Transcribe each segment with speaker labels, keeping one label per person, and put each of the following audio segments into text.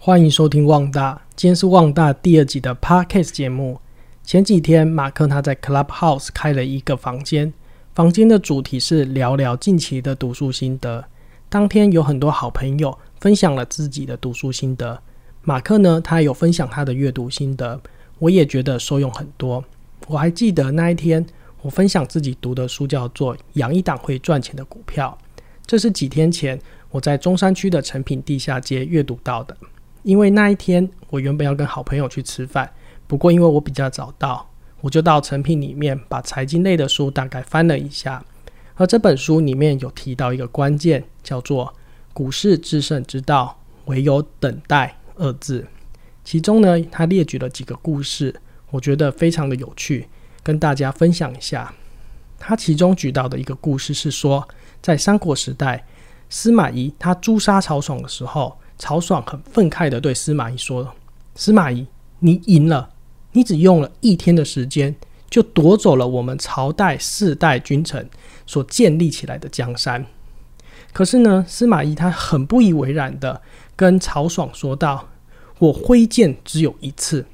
Speaker 1: 欢迎收听旺大，今天是旺大第二集的 Podcast 节目。前几天，马克他在 Clubhouse 开了一个房间，房间的主题是聊聊近期的读书心得。当天有很多好朋友分享了自己的读书心得，马克呢，他有分享他的阅读心得，我也觉得受用很多。我还记得那一天，我分享自己读的书叫做《养一档会赚钱的股票》，这是几天前我在中山区的成品地下街阅读到的。因为那一天我原本要跟好朋友去吃饭，不过因为我比较早到，我就到成品里面把财经类的书大概翻了一下。而这本书里面有提到一个关键，叫做“股市制胜之道，唯有等待”二字。其中呢，他列举了几个故事，我觉得非常的有趣，跟大家分享一下。他其中举到的一个故事是说，在三国时代，司马懿他诛杀曹爽的时候。曹爽很愤慨的对司马懿说：“司马懿，你赢了，你只用了一天的时间，就夺走了我们朝代四代君臣所建立起来的江山。可是呢，司马懿他很不以为然的跟曹爽说道：‘我挥剑只有一次，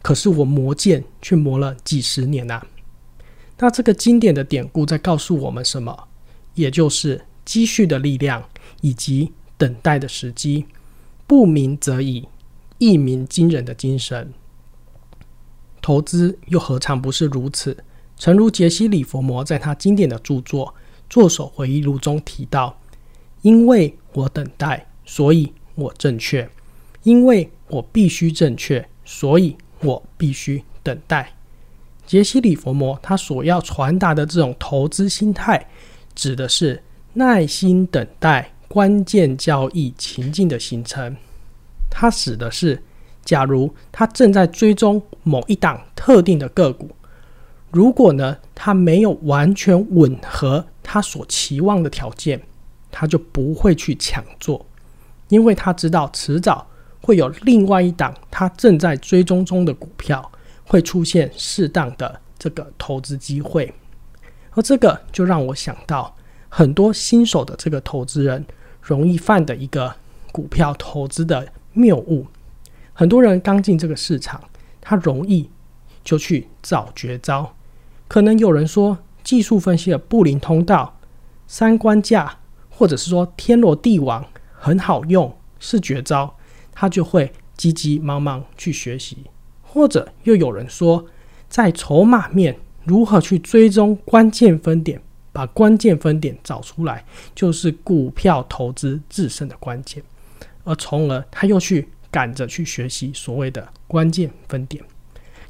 Speaker 1: 可是我磨剑却磨了几十年呐。’那这个经典的典故在告诉我们什么？也就是积蓄的力量以及等待的时机。”不鸣则已，一鸣惊人的精神。投资又何尝不是如此？诚如杰西·里佛摩在他经典的著作《作手回忆录》中提到：“因为我等待，所以我正确；因为我必须正确，所以我必须等待。”杰西·里佛摩他所要传达的这种投资心态，指的是耐心等待。关键交易情境的形成，它指的是，假如他正在追踪某一档特定的个股，如果呢，他没有完全吻合他所期望的条件，他就不会去抢做，因为他知道迟早会有另外一档他正在追踪中的股票会出现适当的这个投资机会，而这个就让我想到。很多新手的这个投资人容易犯的一个股票投资的谬误，很多人刚进这个市场，他容易就去找绝招。可能有人说技术分析的布林通道、三关价，或者是说天罗地网很好用是绝招，他就会急急忙忙去学习。或者又有人说，在筹码面如何去追踪关键分点。把关键分点找出来，就是股票投资制胜的关键，而从而他又去赶着去学习所谓的关键分点，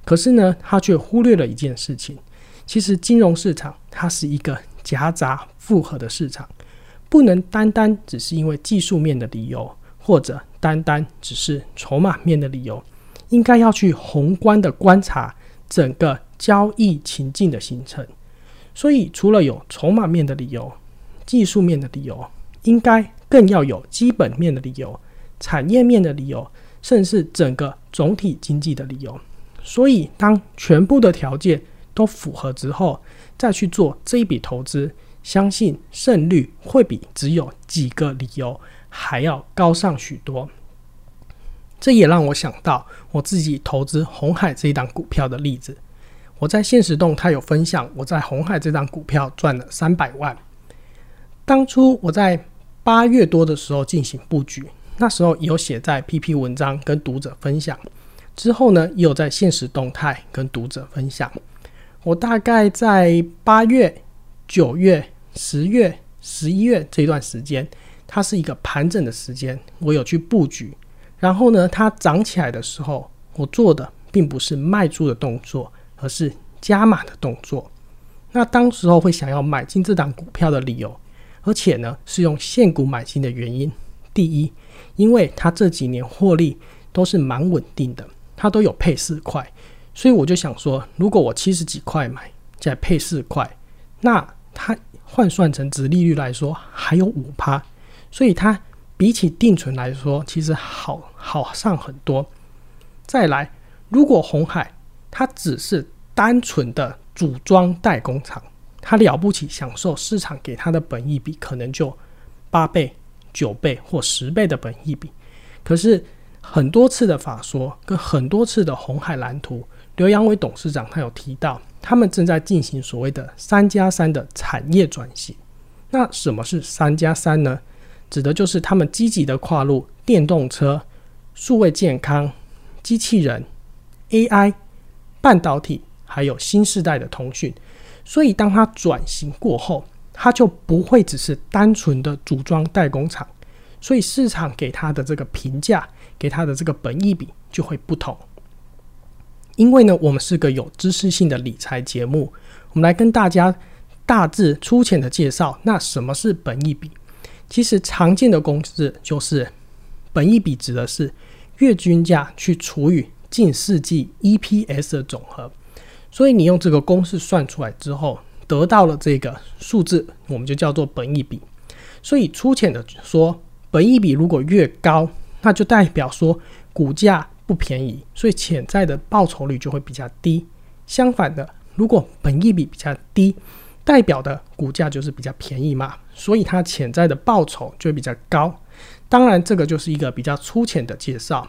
Speaker 1: 可是呢，他却忽略了一件事情，其实金融市场它是一个夹杂复合的市场，不能单单只是因为技术面的理由，或者单单只是筹码面的理由，应该要去宏观的观察整个交易情境的形成。所以，除了有筹码面的理由、技术面的理由，应该更要有基本面的理由、产业面的理由，甚至整个总体经济的理由。所以，当全部的条件都符合之后，再去做这一笔投资，相信胜率会比只有几个理由还要高上许多。这也让我想到我自己投资红海这一档股票的例子。我在现实动态有分享，我在红海这张股票赚了三百万。当初我在八月多的时候进行布局，那时候有写在 PP 文章跟读者分享，之后呢也有在现实动态跟读者分享。我大概在八月、九月、十月、十一月这段时间，它是一个盘整的时间，我有去布局。然后呢，它涨起来的时候，我做的并不是卖出的动作。而是加码的动作。那当时候会想要买进这档股票的理由，而且呢是用现股买进的原因。第一，因为它这几年获利都是蛮稳定的，它都有配四块，所以我就想说，如果我七十几块买，再配四块，那它换算成值利率来说还有五趴，所以它比起定存来说，其实好好上很多。再来，如果红海。它只是单纯的组装代工厂，它了不起，享受市场给它的本益比可能就八倍、九倍或十倍的本益比。可是很多次的法说跟很多次的红海蓝图，刘阳伟董事长他有提到，他们正在进行所谓的“三加三”的产业转型。那什么是“三加三”呢？指的就是他们积极的跨入电动车、数位健康、机器人、AI、半导体，还有新时代的通讯。所以，当它转型过后，它就不会只是单纯的组装代工厂。所以，市场给它的这个评价。给它的这个本益比就会不同，因为呢，我们是个有知识性的理财节目，我们来跟大家大致粗浅的介绍，那什么是本益比？其实常见的公式就是本益比指的是月均价去除以近世纪 EPS 的总和，所以你用这个公式算出来之后，得到了这个数字，我们就叫做本益比。所以粗浅的说，本益比如果越高，那就代表说股价不便宜，所以潜在的报酬率就会比较低。相反的，如果本益比比较低，代表的股价就是比较便宜嘛，所以它潜在的报酬就比较高。当然，这个就是一个比较粗浅的介绍，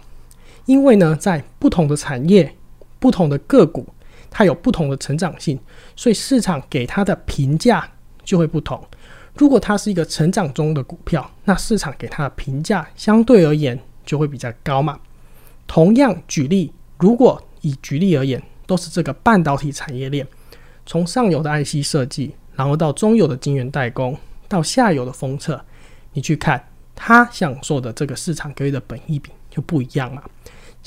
Speaker 1: 因为呢，在不同的产业、不同的个股，它有不同的成长性，所以市场给它的评价就会不同。如果它是一个成长中的股票，那市场给它的评价相对而言就会比较高嘛。同样举例，如果以举例而言，都是这个半导体产业链，从上游的 IC 设计，然后到中游的晶圆代工，到下游的封测，你去看它享受的这个市场给予的本益比就不一样了。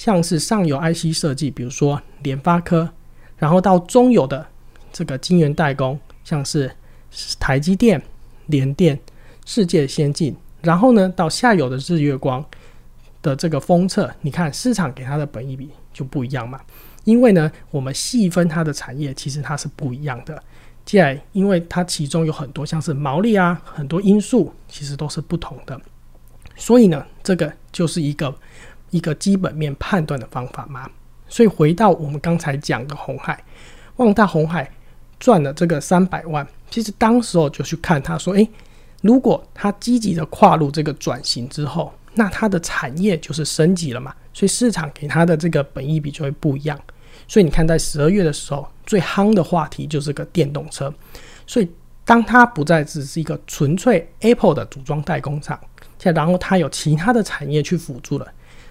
Speaker 1: 像是上游 IC 设计，比如说联发科，然后到中游的这个晶圆代工，像是台积电。联电、世界先进，然后呢，到下游的日月光的这个封测，你看市场给它的本益比就不一样嘛。因为呢，我们细分它的产业，其实它是不一样的。既然因为它其中有很多像是毛利啊，很多因素其实都是不同的，所以呢，这个就是一个一个基本面判断的方法吗。所以回到我们刚才讲的红海，望大红海。赚了这个三百万，其实当时候就去看他说，诶，如果他积极的跨入这个转型之后，那他的产业就是升级了嘛，所以市场给他的这个本益比就会不一样。所以你看，在十二月的时候，最夯的话题就是个电动车。所以当他不再只是一个纯粹 Apple 的组装代工厂，且然后他有其他的产业去辅助了。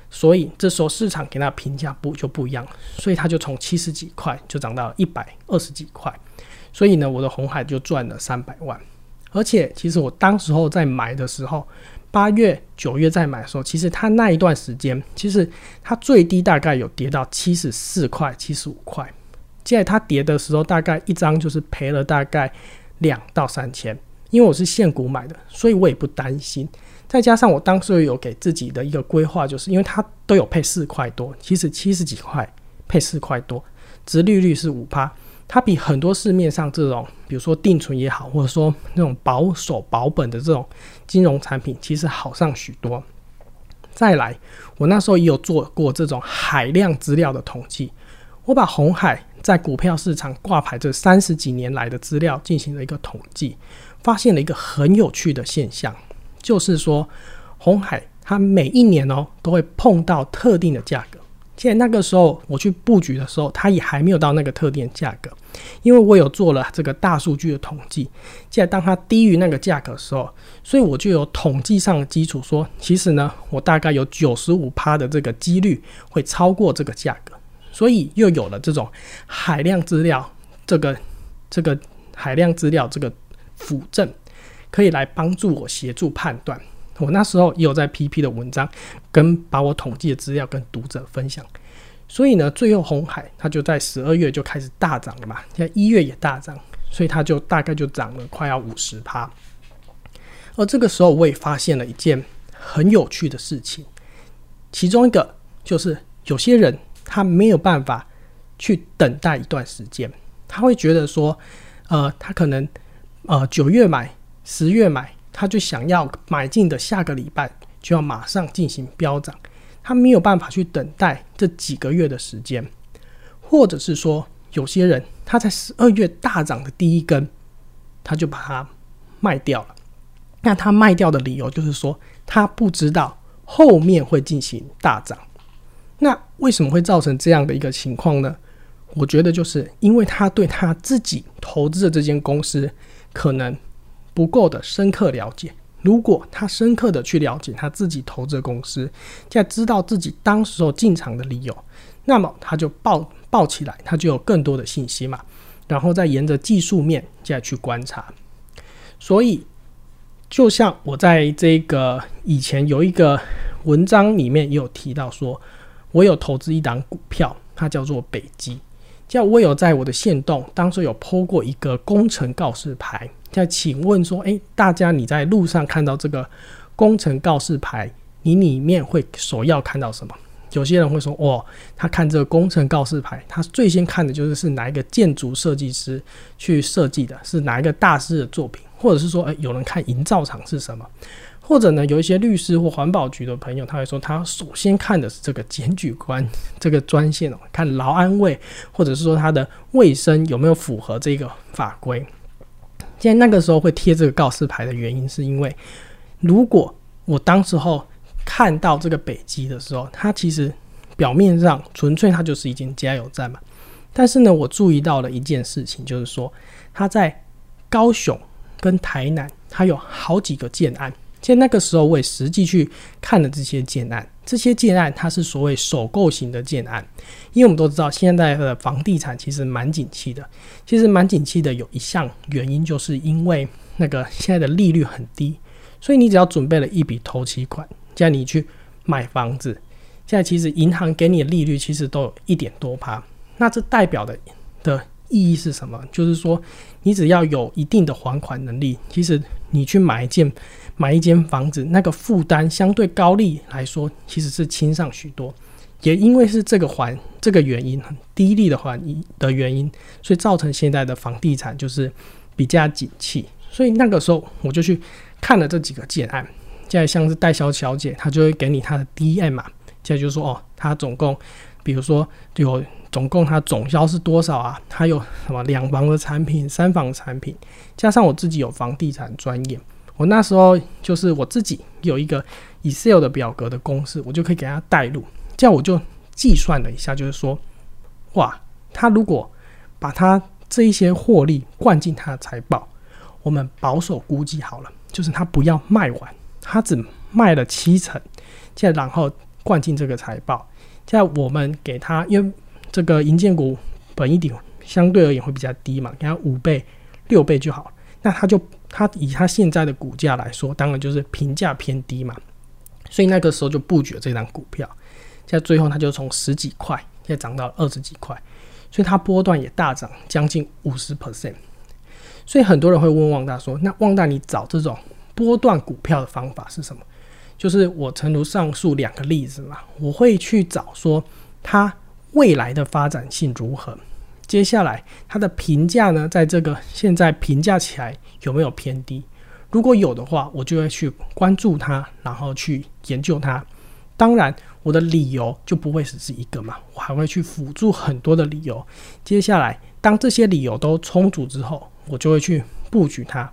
Speaker 1: 所以这时候市场给它评价不就不一样，所以它就从七十几块就涨到一百二十几块，所以呢，我的红海就赚了三百万。而且其实我当时候在买的时候，八月、九月在买的时候，其实它那一段时间，其实它最低大概有跌到七十四块、七十五块。现在它跌的时候，大概一张就是赔了大概两到三千，因为我是现股买的，所以我也不担心。再加上我当时有给自己的一个规划，就是因为它都有配四块多，其实七十几块配四块多，值利率是五趴，它比很多市面上这种，比如说定存也好，或者说那种保守保本的这种金融产品，其实好上许多。再来，我那时候也有做过这种海量资料的统计，我把红海在股票市场挂牌这三十几年来的资料进行了一个统计，发现了一个很有趣的现象。就是说，红海它每一年哦都会碰到特定的价格。现在那个时候我去布局的时候，它也还没有到那个特定价格，因为我有做了这个大数据的统计。现在当它低于那个价格的时候，所以我就有统计上的基础说，其实呢，我大概有九十五趴的这个几率会超过这个价格，所以又有了这种海量资料，这个这个海量资料这个辅证。可以来帮助我协助判断。我那时候也有在 PP 的文章，跟把我统计的资料跟读者分享。所以呢，最后红海它就在十二月就开始大涨了嘛，现在一月也大涨，所以它就大概就涨了快要五十趴。而这个时候我也发现了一件很有趣的事情，其中一个就是有些人他没有办法去等待一段时间，他会觉得说，呃，他可能呃九月买。十月买，他就想要买进的下个礼拜就要马上进行飙涨，他没有办法去等待这几个月的时间，或者是说有些人他在十二月大涨的第一根，他就把它卖掉了。那他卖掉的理由就是说他不知道后面会进行大涨。那为什么会造成这样的一个情况呢？我觉得就是因为他对他自己投资的这间公司可能不够的深刻了解。如果他深刻的去了解他自己投资的公司，在知道自己当时候进场的理由，那么他就抱抱起来，他就有更多的信息嘛。然后再沿着技术面再去观察。所以，就像我在这个以前有一个文章里面也有提到说，我有投资一档股票，它叫做北极。叫我有在我的线动当时有抛过一个工程告示牌，在请问说，诶，大家你在路上看到这个工程告示牌，你里面会首要看到什么？有些人会说，哦，他看这个工程告示牌，他最先看的就是是哪一个建筑设计师去设计的，是哪一个大师的作品，或者是说，诶，有人看营造厂是什么？或者呢，有一些律师或环保局的朋友，他会说，他首先看的是这个检举官 这个专线哦，看劳安卫，或者是说他的卫生有没有符合这个法规。现在那个时候会贴这个告示牌的原因，是因为如果我当时候看到这个北极的时候，它其实表面上纯粹它就是一间加油站嘛，但是呢，我注意到了一件事情，就是说它在高雄跟台南，它有好几个建案。在那个时候，我也实际去看了这些建案。这些建案它是所谓首购型的建案，因为我们都知道现在的房地产其实蛮景气的。其实蛮景气的有一项原因，就是因为那个现在的利率很低，所以你只要准备了一笔投期款，这样你去买房子，现在其实银行给你的利率其实都有一点多趴。那这代表的的意义是什么？就是说，你只要有一定的还款能力，其实你去买一件。买一间房子，那个负担相对高利来说，其实是轻上许多。也因为是这个环这个原因，低利的环的原因，所以造成现在的房地产就是比较景气。所以那个时候我就去看了这几个建案，现在像是代销小姐，她就会给你她的 DM 嘛，现在就说哦，她总共，比如说有总共她总销是多少啊？她有什么两房的产品、三房产品，加上我自己有房地产专业。我那时候就是我自己有一个 Excel 的表格的公式，我就可以给他带入。这样我就计算了一下，就是说，哇，他如果把他这一些获利灌进他的财报，我们保守估计好了，就是他不要卖完，他只卖了七成，再然后灌进这个财报。这样我们给他，因为这个银建股本一点相对而言会比较低嘛，给他五倍、六倍就好，那他就。它以它现在的股价来说，当然就是评价偏低嘛，所以那个时候就布局了这张股票。在最后，它就从十几块，现在涨到二十几块，所以它波段也大涨将近五十 percent。所以很多人会问旺大说：“那旺大，你找这种波段股票的方法是什么？”就是我诚如上述两个例子嘛，我会去找说它未来的发展性如何。接下来，它的评价呢，在这个现在评价起来有没有偏低？如果有的话，我就会去关注它，然后去研究它。当然，我的理由就不会只是一个嘛，我还会去辅助很多的理由。接下来，当这些理由都充足之后，我就会去布局它。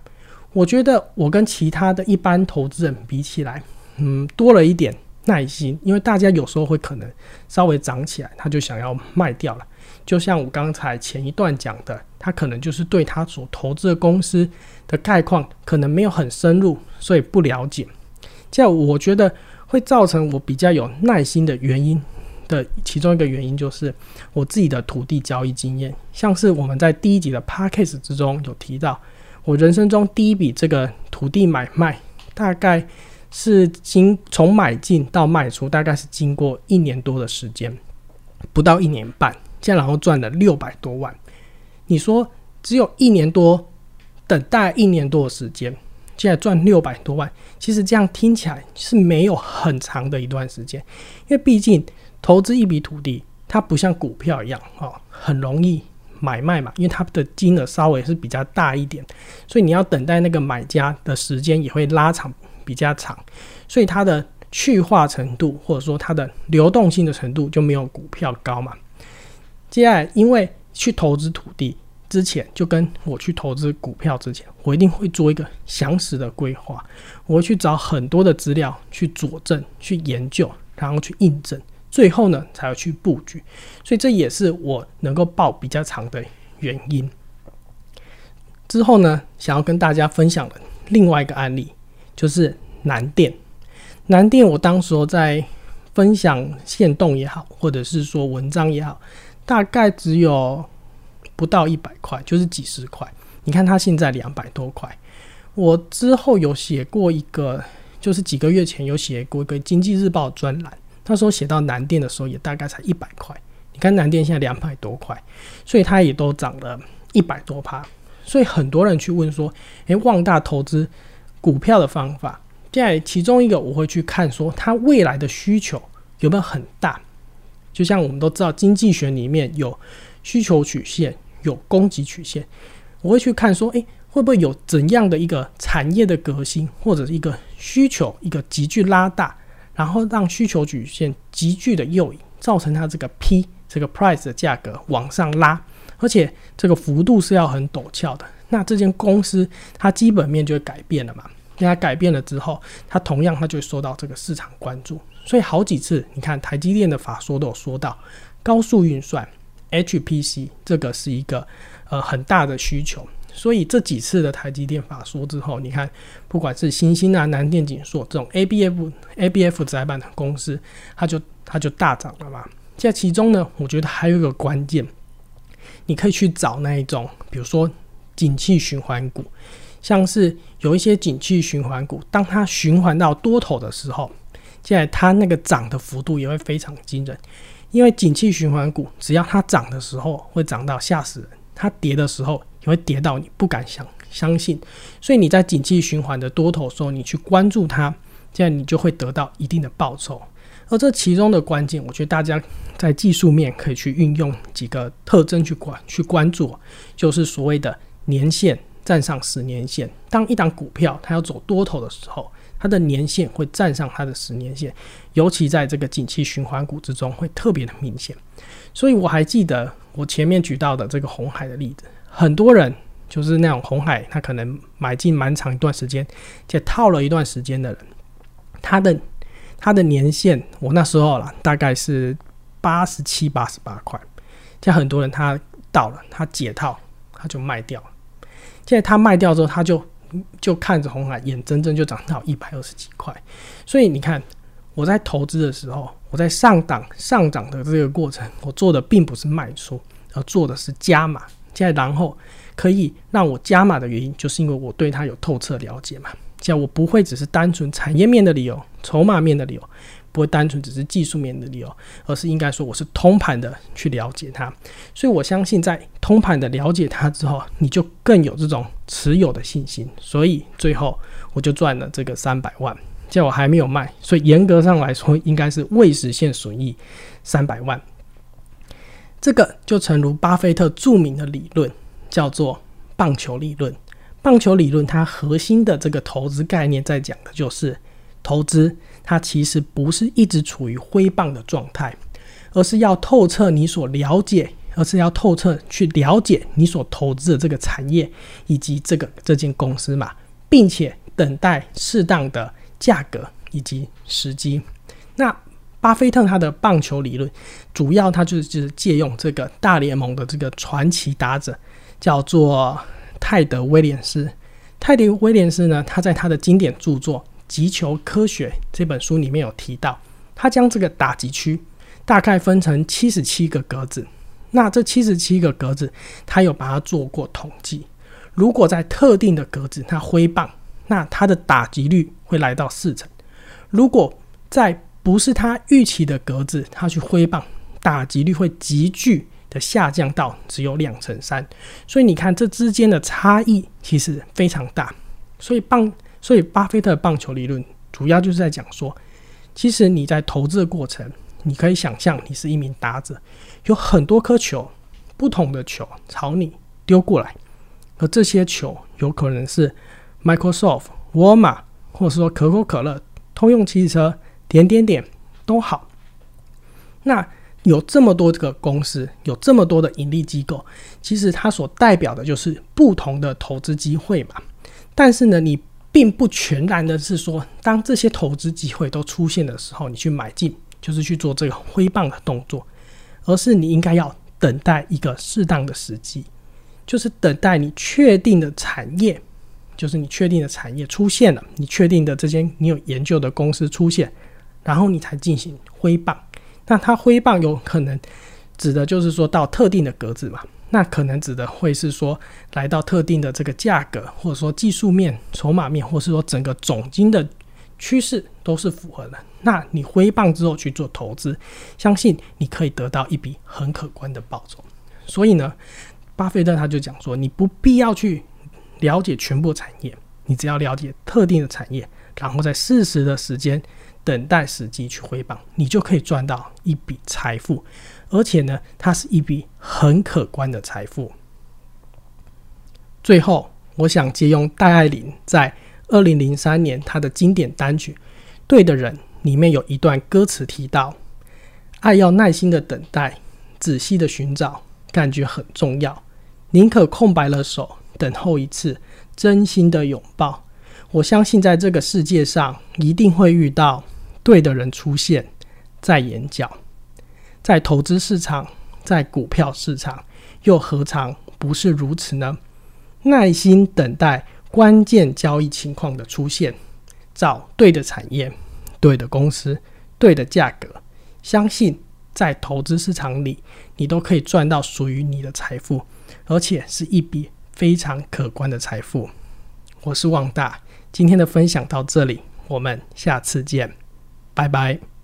Speaker 1: 我觉得我跟其他的一般投资人比起来，嗯，多了一点耐心，因为大家有时候会可能稍微涨起来，他就想要卖掉了。就像我刚才前一段讲的，他可能就是对他所投资的公司的概况可能没有很深入，所以不了解。这样我觉得会造成我比较有耐心的原因的其中一个原因，就是我自己的土地交易经验。像是我们在第一集的 p a c k a g e 之中有提到，我人生中第一笔这个土地买卖，大概是经从买进到卖出，大概是经过一年多的时间，不到一年半。现在然后赚了六百多万，你说只有一年多，等待一年多的时间，现在赚六百多万，其实这样听起来是没有很长的一段时间，因为毕竟投资一笔土地，它不像股票一样哦，很容易买卖嘛，因为它的金额稍微是比较大一点，所以你要等待那个买家的时间也会拉长比较长，所以它的去化程度或者说它的流动性的程度就没有股票高嘛。接下来，因为去投资土地，之前，就跟我去投资股票之前，我一定会做一个详实的规划，我会去找很多的资料去佐证、去研究，然后去印证，最后呢才要去布局。所以这也是我能够报比较长的原因。之后呢，想要跟大家分享的另外一个案例，就是南电。南电，我当时候在分享线动也好，或者是说文章也好，大概只有不到一百块，就是几十块。你看它现在两百多块。我之后有写过一个，就是几个月前有写过一个经济日报专栏，那时候写到南电的时候，也大概才一百块。你看南电现在两百多块，所以它也都涨了一百多趴。所以很多人去问说：“诶，旺大投资股票的方法？”在其中一个，我会去看说它未来的需求有没有很大。就像我们都知道，经济学里面有需求曲线，有供给曲线。我会去看说，诶，会不会有怎样的一个产业的革新，或者一个需求一个急剧拉大，然后让需求曲线急剧的诱引，造成它这个 P 这个 price 的价格往上拉。而且这个幅度是要很陡峭的，那这间公司它基本面就会改变了嘛？那它改变了之后，它同样它就会受到这个市场关注。所以好几次，你看台积电的法说都有说到高速运算 HPC 这个是一个呃很大的需求。所以这几次的台积电法说之后，你看不管是新兴啊、南电、景硕这种 ABF ABF 载板的公司，它就它就大涨了嘛。在其中呢，我觉得还有一个关键。你可以去找那一种，比如说景气循环股，像是有一些景气循环股，当它循环到多头的时候，现在它那个涨的幅度也会非常惊人。因为景气循环股，只要它涨的时候会涨到吓死人，它跌的时候也会跌到你不敢相相信。所以你在景气循环的多头时候，你去关注它，这样你就会得到一定的报酬。而这其中的关键，我觉得大家在技术面可以去运用几个特征去关去关注，就是所谓的年线站上十年线。当一档股票它要走多头的时候，它的年限会站上它的十年线，尤其在这个景气循环股之中会特别的明显。所以我还记得我前面举到的这个红海的例子，很多人就是那种红海，他可能买进蛮长一段时间，且套了一段时间的人，他的。他的年限，我那时候了，大概是八十七、八十八块。像很多人他到了，他解套，他就卖掉了。现在他卖掉之后，他就就看着红海，眼睁睁就涨到一百二十几块。所以你看，我在投资的时候，我在上档上涨的这个过程，我做的并不是卖出，而做的是加码。现在然后可以让我加码的原因，就是因为我对它有透彻了解嘛。这样我不会只是单纯产业面的理由、筹码面的理由，不会单纯只是技术面的理由，而是应该说我是通盘的去了解它。所以我相信，在通盘的了解它之后，你就更有这种持有的信心。所以最后我就赚了这个三百万，叫我还没有卖，所以严格上来说，应该是未实现损益三百万。这个就诚如巴菲特著名的理论，叫做棒球理论。棒球理论，它核心的这个投资概念，在讲的就是投资，它其实不是一直处于挥棒的状态，而是要透彻你所了解，而是要透彻去了解你所投资的这个产业以及这个这间公司嘛，并且等待适当的价格以及时机。那巴菲特他的棒球理论，主要他就是就是借用这个大联盟的这个传奇打者，叫做。泰德威廉斯，泰德威廉斯呢？他在他的经典著作《击球科学》这本书里面有提到，他将这个打击区大概分成七十七个格子。那这七十七个格子，他有把它做过统计。如果在特定的格子他挥棒，那他的打击率会来到四成；如果在不是他预期的格子他去挥棒，打击率会急剧。的下降到只有两成三，所以你看这之间的差异其实非常大。所以棒，所以巴菲特棒球理论主要就是在讲说，其实你在投资的过程，你可以想象你是一名打者，有很多颗球，不同的球朝你丢过来，而这些球有可能是 Microsoft、沃尔玛，或者说可口可乐、通用汽车，点点点都好。那有这么多个公司，有这么多的盈利机构，其实它所代表的就是不同的投资机会嘛。但是呢，你并不全然的是说，当这些投资机会都出现的时候，你去买进，就是去做这个挥棒的动作，而是你应该要等待一个适当的时机，就是等待你确定的产业，就是你确定的产业出现了，你确定的这间你有研究的公司出现，然后你才进行挥棒。那它挥棒有可能指的就是说到特定的格子嘛？那可能指的会是说来到特定的这个价格，或者说技术面、筹码面，或是说整个总金的趋势都是符合的。那你挥棒之后去做投资，相信你可以得到一笔很可观的报酬。所以呢，巴菲特他就讲说，你不必要去了解全部产业，你只要了解特定的产业，然后在适时的时间。等待时机去挥棒，你就可以赚到一笔财富，而且呢，它是一笔很可观的财富。最后，我想借用戴爱玲在二零零三年她的经典单曲《对的人》里面有一段歌词提到：“爱要耐心的等待，仔细的寻找，感觉很重要，宁可空白了手，等候一次真心的拥抱。”我相信在这个世界上一定会遇到。对的人出现在眼角，在投资市场，在股票市场，又何尝不是如此呢？耐心等待关键交易情况的出现，找对的产业、对的公司、对的价格，相信在投资市场里，你都可以赚到属于你的财富，而且是一笔非常可观的财富。我是旺大，今天的分享到这里，我们下次见。拜拜。